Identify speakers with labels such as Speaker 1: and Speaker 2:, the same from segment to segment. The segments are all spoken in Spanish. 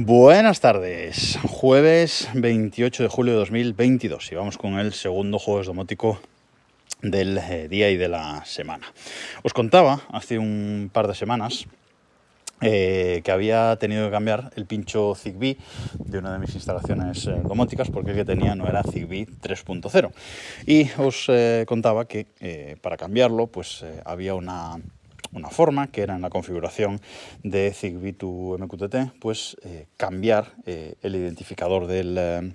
Speaker 1: Buenas tardes, jueves 28 de julio de 2022 y vamos con el segundo jueves domótico del eh, día y de la semana. Os contaba hace un par de semanas eh, que había tenido que cambiar el pincho Zigbee de una de mis instalaciones eh, domóticas porque el que tenía no era Zigbee 3.0 y os contaba que para cambiarlo pues había una una forma, que era en la configuración de Zigbee to MQTT, pues eh, cambiar eh, el identificador del, eh,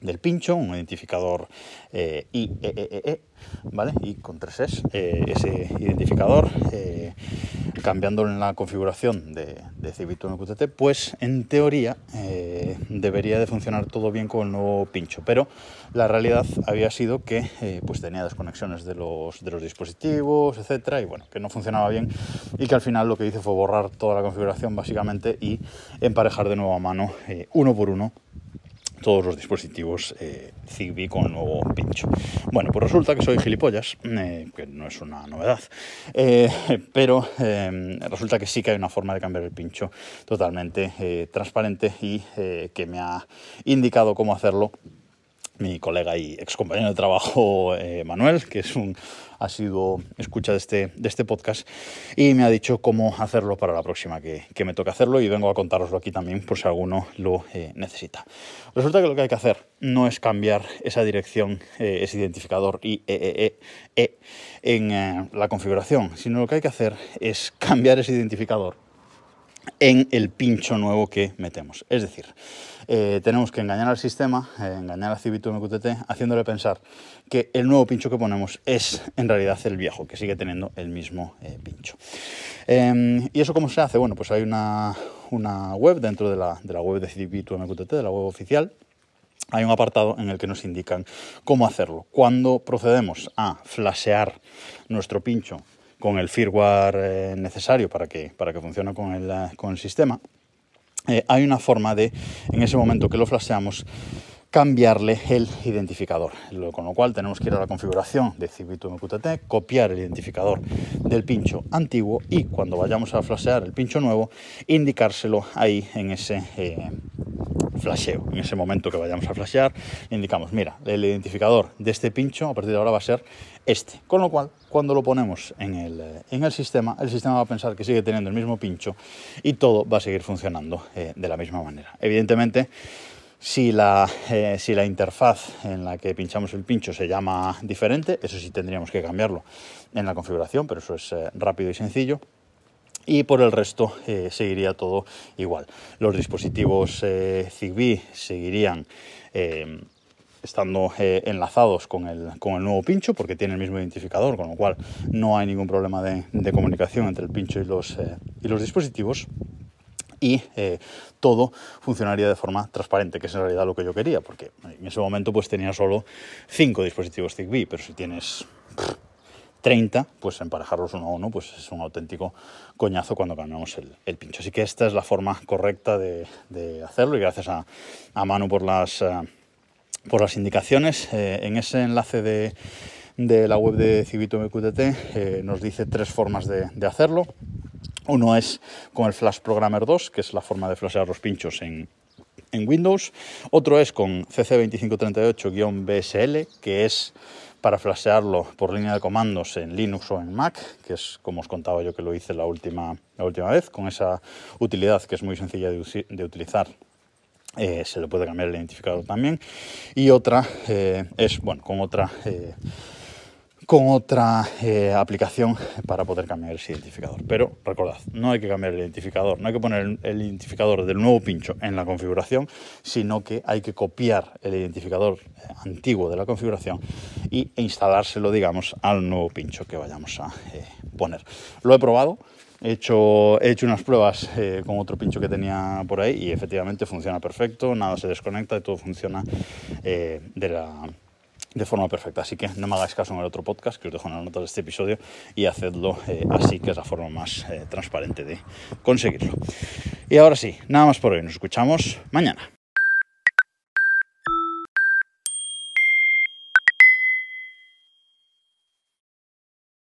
Speaker 1: del, pincho, un identificador IEEE, ¿vale? Y con tres es, ese identificador cambiándolo en la configuración de, de MQTT, pues en teoría eh, debería de funcionar todo bien con el nuevo pincho, pero la realidad había sido que eh, pues tenía desconexiones de los, de los dispositivos, etcétera, y bueno, que no funcionaba bien y que al final lo que hice fue borrar toda la configuración básicamente y emparejar de nuevo a mano eh, uno por uno todos los dispositivos eh, Zigbee con nuevo pincho. Bueno, pues resulta que soy gilipollas, eh, que no es una novedad, eh, pero resulta que sí que hay una forma de cambiar el pincho totalmente transparente y que me ha indicado cómo hacerlo mi colega y ex compañero de trabajo Manuel, que es un ha sido escucha de este, de este podcast y me ha dicho cómo hacerlo para la próxima que, que me toque hacerlo y vengo a contároslo aquí también por si alguno lo eh, necesita. Resulta que lo que hay que hacer no es cambiar esa dirección, eh, ese identificador IEEE e en eh, la configuración, sino lo que hay que hacer es cambiar ese identificador en el pincho nuevo que metemos. Es decir, eh, tenemos que engañar al sistema, eh, engañar a Cibitum MQTT, haciéndole pensar que el nuevo pincho que ponemos es en realidad el viejo, que sigue teniendo el mismo eh, pincho. Em, ¿Y eso cómo se hace? Bueno, pues hay una, web dentro de la, de la web de Cibitum MQTT, de la web oficial, hay un apartado en el que nos indican cómo hacerlo. Cuando procedemos a flashear nuestro pincho con el firmware eh, necesario para que, para que funcione con el, eh, con el sistema, eh, hay una forma de, en ese momento que lo flasheamos, cambiarle el identificador, con lo cual tenemos que ir a la configuración de Cibitum MQTT, copiar el identificador del pincho antiguo y cuando vayamos a flashear el pincho nuevo, indicárselo ahí en ese flasheo. En ese momento que vayamos a flashear, indicamos, mira, el identificador de este pincho a partir de ahora va a ser este. Con lo cual, cuando lo ponemos en el, eh, en el sistema, el sistema va a pensar que sigue teniendo el mismo pincho y todo va a seguir funcionando eh, de la misma manera. Evidentemente, si la, eh, si la, interfaz en la que pinchamos el pincho se llama diferente, eso sí tendríamos que cambiarlo en la configuración, pero eso es rápido y sencillo y por el resto eh, seguiría todo igual. Los dispositivos eh, Zigbee seguirían eh, estando enlazados con el, con el, nuevo pincho porque tiene el mismo identificador, con lo cual no hay ningún problema de, de comunicación entre el pincho y los, y los dispositivos y todo funcionaría de forma transparente, que es en realidad lo que yo quería, porque en ese momento pues tenía solo cinco dispositivos Zigbee, pero si tienes 30, pues emparejarlos uno a uno pues es un auténtico coñazo cuando cambiamos el, pincho. Así que esta es la forma correcta de, hacerlo y gracias a, a Manu por las, eh, por las indicaciones. Eh, en ese enlace de, la web de Civito MQTT eh, nos dice tres formas de, hacerlo. Uno es con el Flash Programmer 2, que es la forma de flashear los pinchos en, en Windows. Otro es con CC2538-BSL, que es para flashearlo por línea de comandos en Linux o en Mac, que es como os contaba yo que lo hice la última, la última vez, con esa utilidad que es muy sencilla de, utilizar. Eh, se le puede cambiar el identificador también. Y otra eh, es, bueno, con otra eh, con otra eh, aplicación para poder cambiar ese identificador. Pero recordad, no hay que cambiar el identificador, no hay que poner el identificador del nuevo pincho en la configuración, sino que hay que copiar el identificador eh, antiguo de la configuración e instalárselo, digamos, al nuevo pincho que vayamos a eh, poner. Lo he probado. He hecho, he hecho unas pruebas con otro pincho que tenía por ahí y efectivamente funciona perfecto, nada se desconecta y todo funciona de la de forma perfecta. Así que no me hagáis caso en el otro podcast que os dejo en las notas de este episodio y hacedlo eh, así, que es la forma más eh, transparente de conseguirlo. Y ahora sí, nada más por hoy. Nos escuchamos mañana.